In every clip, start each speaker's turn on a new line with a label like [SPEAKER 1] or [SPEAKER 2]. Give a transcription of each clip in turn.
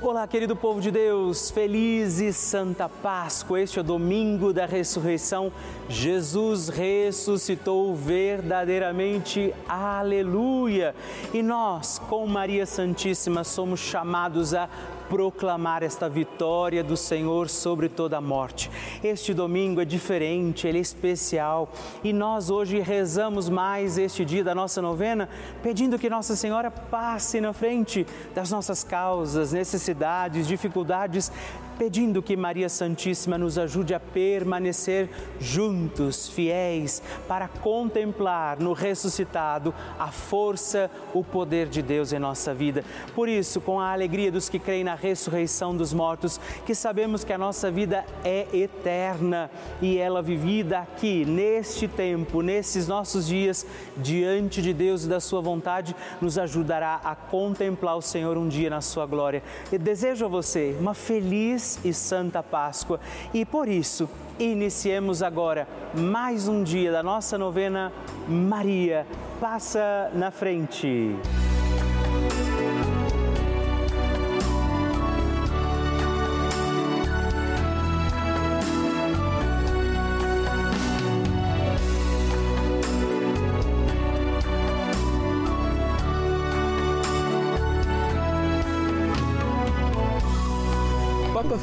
[SPEAKER 1] Olá, querido povo de Deus, feliz e santa Páscoa. Este é o domingo da ressurreição. Jesus ressuscitou verdadeiramente. Aleluia! E nós, com Maria Santíssima, somos chamados a proclamar esta vitória do Senhor sobre toda a morte. Este domingo é diferente, ele é especial e nós hoje rezamos mais este dia da nossa novena, pedindo que Nossa Senhora passe na frente das nossas causas, necessidades, dificuldades pedindo que Maria Santíssima nos ajude a permanecer juntos, fiéis, para contemplar no ressuscitado a força, o poder de Deus em nossa vida. Por isso, com a alegria dos que creem na ressurreição dos mortos, que sabemos que a nossa vida é eterna e ela vivida aqui, neste tempo, nesses nossos dias, diante de Deus e da Sua vontade, nos ajudará a contemplar o Senhor um dia na Sua glória. E desejo a você uma feliz e Santa Páscoa. E por isso, iniciemos agora mais um dia da nossa novena Maria Passa na Frente.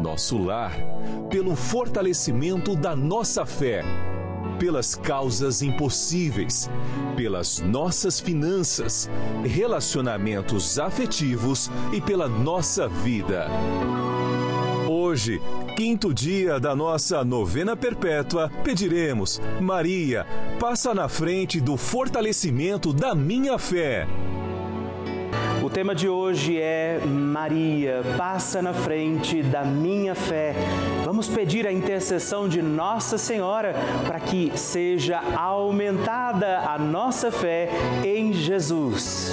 [SPEAKER 2] nosso lar, pelo fortalecimento da nossa fé, pelas causas impossíveis, pelas nossas finanças, relacionamentos afetivos e pela nossa vida. Hoje, quinto dia da nossa novena perpétua, pediremos: Maria, passa na frente do fortalecimento da minha fé.
[SPEAKER 1] O tema de hoje é Maria, passa na frente da minha fé. Vamos pedir a intercessão de Nossa Senhora para que seja aumentada a nossa fé em Jesus.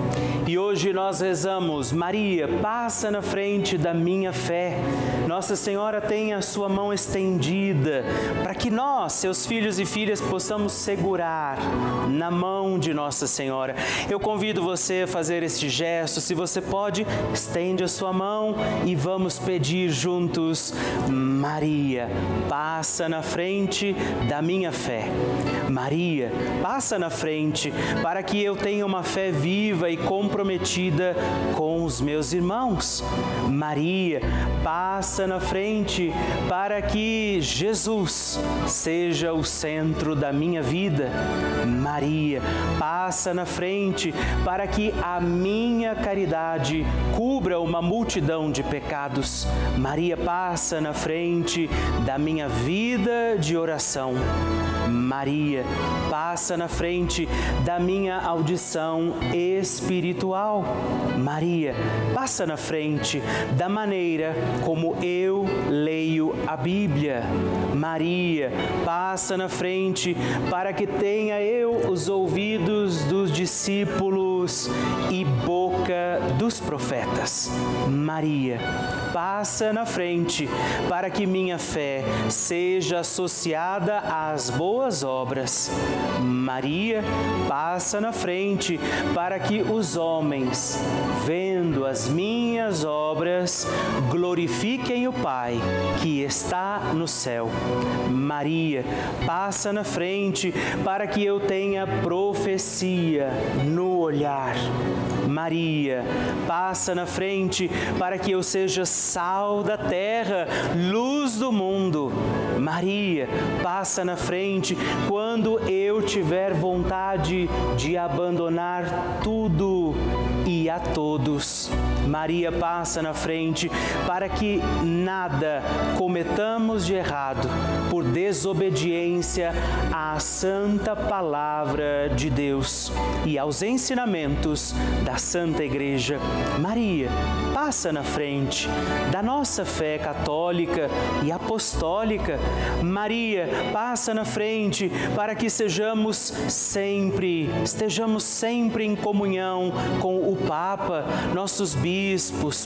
[SPEAKER 1] E hoje nós rezamos, Maria, passa na frente da minha fé. Nossa Senhora tem a sua mão estendida para que nós, seus filhos e filhas, possamos segurar na mão de Nossa Senhora. Eu convido você a fazer este gesto. Se você pode, estende a sua mão e vamos pedir juntos, Maria, passa na frente da minha fé. Maria, passa na frente para que eu tenha uma fé viva e comprometida com os meus irmãos. Maria, passa na frente para que Jesus seja o centro da minha vida. Maria, passa na frente para que a minha caridade cubra uma multidão de pecados. Maria, passa na frente da minha vida de oração. Maria, passa na frente da minha audição espiritual. Maria, passa na frente da maneira como eu leio a Bíblia. Maria, passa na frente para que tenha eu os ouvidos dos discípulos e boca dos profetas. Maria, passa na frente para que minha fé seja associada às boas obras. Maria, passa na frente para que os homens, vendo as minhas obras, glorifiquem o Pai que está no céu. Maria, passa na frente para que eu tenha profecia no olhar. Maria, passa na frente para que eu seja sal da terra, luz do mundo. Maria, passa na frente quando eu tiver vontade de abandonar tudo e a todos. Maria passa na frente para que nada cometamos de errado por desobediência à santa palavra de Deus e aos ensinamentos da Santa Igreja. Maria passa na frente da nossa fé católica e apostólica. Maria passa na frente para que sejamos sempre, estejamos sempre em comunhão com o Papa, nossos bispos,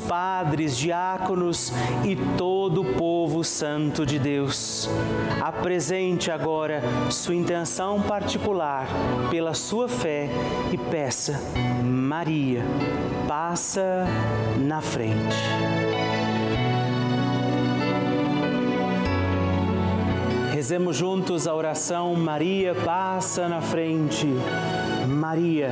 [SPEAKER 1] padres, diáconos e todo o povo santo de Deus. Apresente agora sua intenção particular pela sua fé e peça, Maria, passa na frente. Rezemos juntos a oração Maria passa na frente. Maria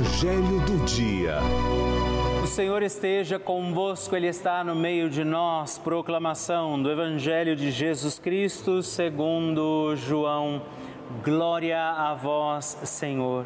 [SPEAKER 2] Evangelho do Dia.
[SPEAKER 1] O Senhor esteja convosco, Ele está no meio de nós. Proclamação do Evangelho de Jesus Cristo segundo João. Glória a vós, Senhor.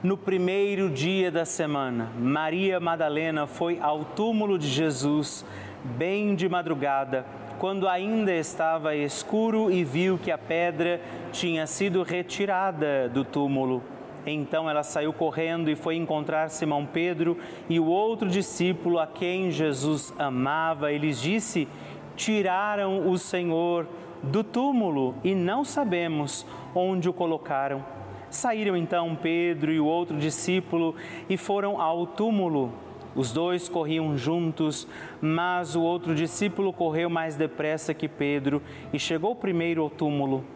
[SPEAKER 1] No primeiro dia da semana, Maria Madalena foi ao túmulo de Jesus, bem de madrugada, quando ainda estava escuro e viu que a pedra tinha sido retirada do túmulo. Então ela saiu correndo e foi encontrar Simão Pedro e o outro discípulo a quem Jesus amava e lhes disse: Tiraram o Senhor do túmulo e não sabemos onde o colocaram. Saíram então Pedro e o outro discípulo e foram ao túmulo. Os dois corriam juntos, mas o outro discípulo correu mais depressa que Pedro e chegou primeiro ao túmulo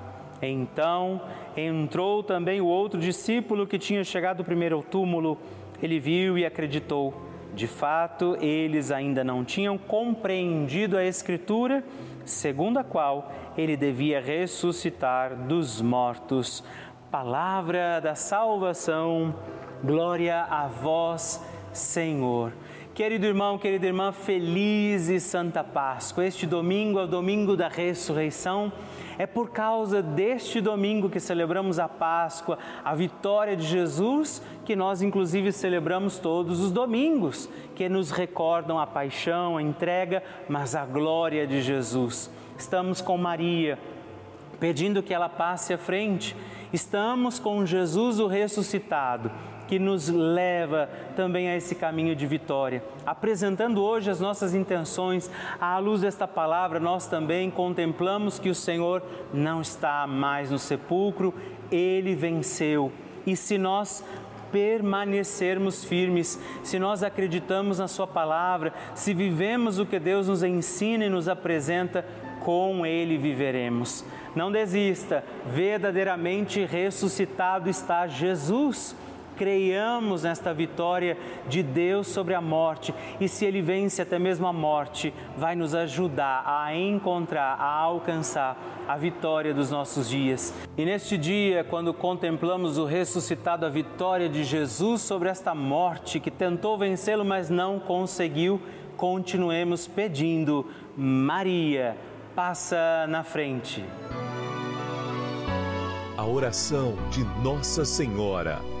[SPEAKER 1] Então entrou também o outro discípulo que tinha chegado primeiro ao túmulo. Ele viu e acreditou. De fato, eles ainda não tinham compreendido a Escritura, segundo a qual ele devia ressuscitar dos mortos. Palavra da salvação, glória a vós, Senhor. Querido irmão, querida irmã, feliz e santa Páscoa. Este domingo é o domingo da ressurreição. É por causa deste domingo que celebramos a Páscoa, a vitória de Jesus, que nós inclusive celebramos todos os domingos, que nos recordam a paixão, a entrega, mas a glória de Jesus. Estamos com Maria, pedindo que ela passe à frente. Estamos com Jesus o ressuscitado que nos leva também a esse caminho de vitória. Apresentando hoje as nossas intenções, à luz desta palavra, nós também contemplamos que o Senhor não está mais no sepulcro, ele venceu. E se nós permanecermos firmes, se nós acreditamos na Sua palavra, se vivemos o que Deus nos ensina e nos apresenta, com Ele viveremos. Não desista, verdadeiramente ressuscitado está Jesus creiamos nesta vitória de Deus sobre a morte e se Ele vence até mesmo a morte, vai nos ajudar a encontrar, a alcançar a vitória dos nossos dias. E neste dia, quando contemplamos o ressuscitado, a vitória de Jesus sobre esta morte que tentou vencê-lo, mas não conseguiu, continuemos pedindo: Maria, passa na frente.
[SPEAKER 2] A oração de Nossa Senhora.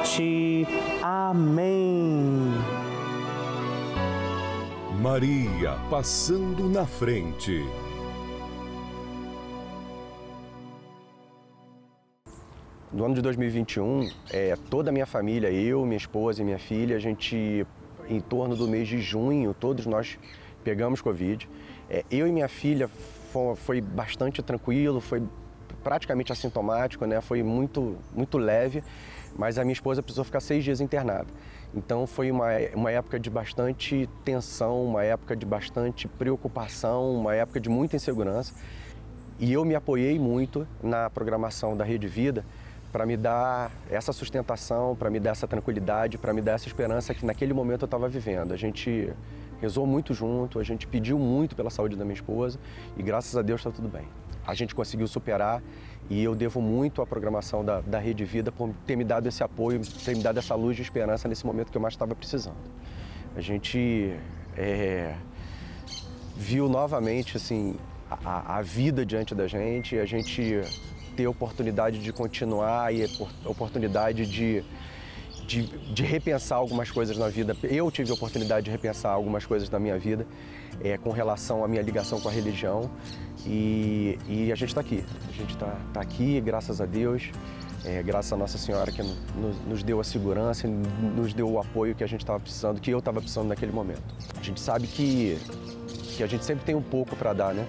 [SPEAKER 1] morte. Amém.
[SPEAKER 2] Maria passando na frente.
[SPEAKER 3] No ano de 2021, é, toda a minha família, eu, minha esposa e minha filha, a gente, em torno do mês de junho, todos nós pegamos Covid. É, eu e minha filha foi, foi, bastante tranquilo, foi praticamente assintomático, né? foi muito, muito leve, mas a minha esposa precisou ficar seis dias internada. Então foi uma, uma época de bastante tensão, uma época de bastante preocupação, uma época de muita insegurança. E eu me apoiei muito na programação da Rede Vida para me dar essa sustentação, para me dar essa tranquilidade, para me dar essa esperança que naquele momento eu estava vivendo. A gente rezou muito junto, a gente pediu muito pela saúde da minha esposa e graças a Deus está tudo bem. A gente conseguiu superar e eu devo muito à programação da, da Rede Vida por ter me dado esse apoio, ter me dado essa luz de esperança nesse momento que eu mais estava precisando. A gente é, viu novamente assim a, a, vida diante da gente, a gente ter oportunidade de continuar e oportunidade de, de, de, repensar algumas coisas na vida. Eu tive a oportunidade de repensar algumas coisas na minha vida é, com relação à minha ligação com a religião e, e a gente está aqui. A gente está tá aqui, graças a Deus. É, graças a Nossa Senhora que nos, nos deu a segurança, nos deu o apoio que a gente estava precisando, que eu estava precisando naquele momento. A gente sabe que, que a gente sempre tem um pouco para dar, né?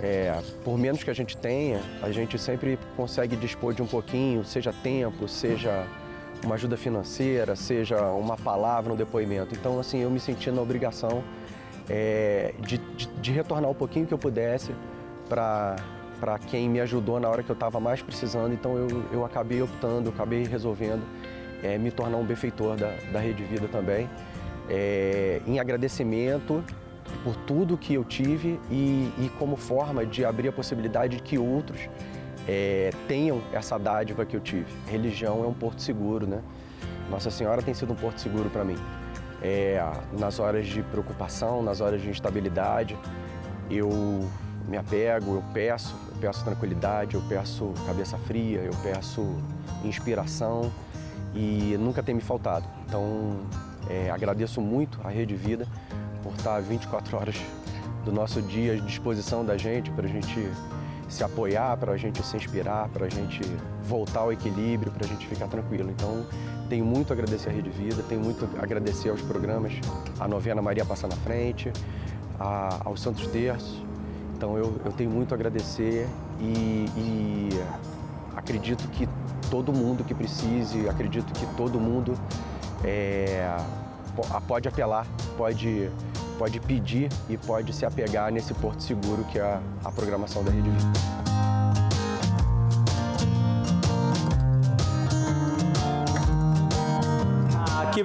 [SPEAKER 3] É, por menos que a gente tenha, a gente sempre consegue dispor de um pouquinho, seja tempo, seja uma ajuda financeira, seja uma palavra, um depoimento. Então, assim, eu me senti na obrigação é, de, de, de, retornar o pouquinho que eu pudesse para quem me ajudou na hora que eu estava mais precisando. Então, eu, eu acabei optando, acabei resolvendo é, me tornar um benfeitor da, da Rede Vida também, é, em agradecimento por tudo que eu tive e, e como forma de abrir a possibilidade de que outros é, tenham essa dádiva que eu tive. Religião é um porto seguro, né? Nossa Senhora tem sido um porto seguro para mim. É, nas horas de preocupação, nas horas de instabilidade, eu me apego, eu peço, eu peço tranquilidade, eu peço cabeça fria, eu peço inspiração e nunca tem me faltado. Então, é, agradeço muito a Rede Vida por estar 24 horas do nosso dia à disposição da gente, para a gente se apoiar, para a gente se inspirar, para a gente voltar ao equilíbrio, para a gente ficar tranquilo. Então, tenho muito a agradecer a Rede Vida, tenho muito a agradecer aos programas, a novena Maria Passa na Frente, a, aos Santos Terços. Então, eu, eu tenho muito a agradecer e, e acredito que todo mundo que precise, acredito que todo mundo é, pode apelar, pode pode pedir e pode se apegar nesse porto seguro que é a, programação da Rede Vida.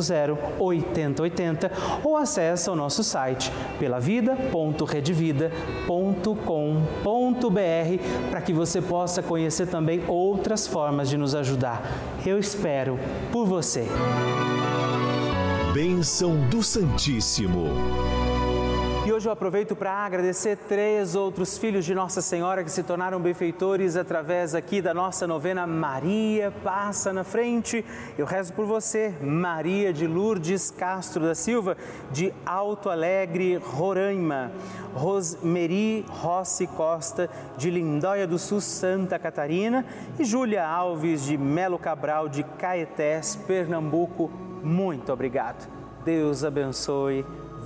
[SPEAKER 1] 00 8080 ou acesse o nosso site pelavida.redvida.com.br para que você possa conhecer também outras formas de nos ajudar. Eu espero por você.
[SPEAKER 2] Bênção do Santíssimo.
[SPEAKER 1] Hoje eu aproveito para agradecer três outros filhos de Nossa Senhora que se tornaram benfeitores através aqui da nossa novena Maria Passa na Frente. Eu rezo por você, Maria de Lourdes Castro da Silva, de Alto Alegre, Roraima. Rosmeri Rossi Costa, de Lindóia do Sul, Santa Catarina. E Júlia Alves, de Melo Cabral, de Caetés, Pernambuco. Muito obrigado. Deus abençoe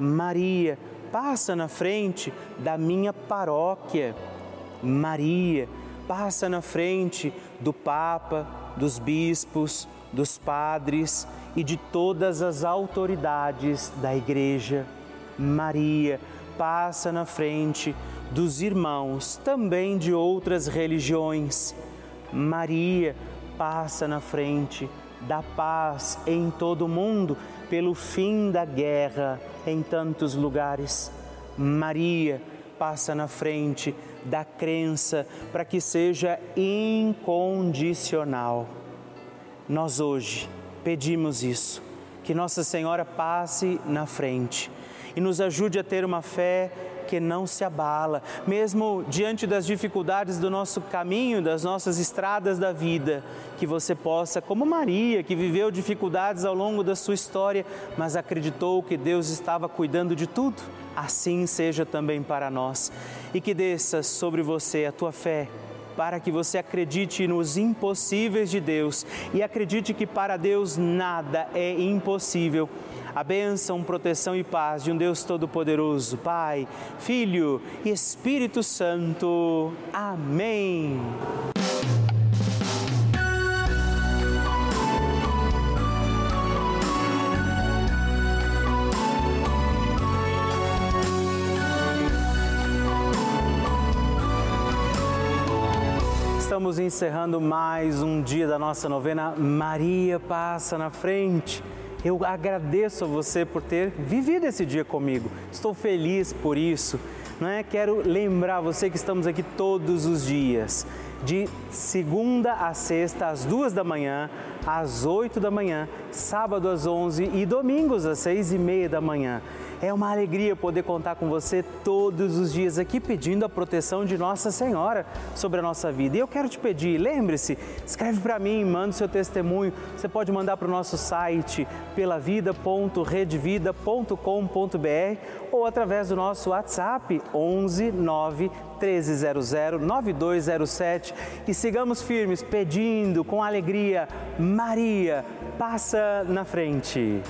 [SPEAKER 1] Maria, passa na frente da minha paróquia. Maria, passa na frente do Papa, dos bispos, dos padres e de todas as autoridades da Igreja. Maria passa na frente dos irmãos, também de outras religiões. Maria passa na frente da paz em todo o mundo, pelo fim da guerra em tantos lugares. Maria passa na frente da crença para que seja incondicional. Nós hoje pedimos isso, que Nossa Senhora passe na frente e nos ajude a ter uma fé que não se abala, mesmo diante das dificuldades do nosso caminho, das nossas estradas da vida, que você possa, como Maria, que viveu dificuldades ao longo da sua história, mas acreditou que Deus estava cuidando de tudo, assim seja também para nós. E que desça sobre você a tua fé para que você acredite nos impossíveis de Deus e acredite que para Deus nada é impossível. A bênção, proteção e paz de um Deus Todo-Poderoso, Pai, Filho e Espírito Santo. Amém. Estamos encerrando mais um dia da nossa novena Maria Passa na Frente. Eu agradeço a você por ter vivido esse dia comigo. Estou feliz por isso. Não é? Quero lembrar você que estamos aqui todos os dias, de segunda a sexta, às duas da manhã, às oito da manhã, sábado às onze e domingos às seis e meia da manhã. É uma alegria poder contar com você todos os dias aqui pedindo a proteção de Nossa Senhora sobre a nossa vida. E eu quero te pedir, lembre-se, escreve para mim, manda o seu testemunho. Você pode mandar para o nosso site pelavida.redvida.com.br ou através do nosso WhatsApp 11 9 1300 9207 e sigamos firmes pedindo com alegria, Maria, passa na frente.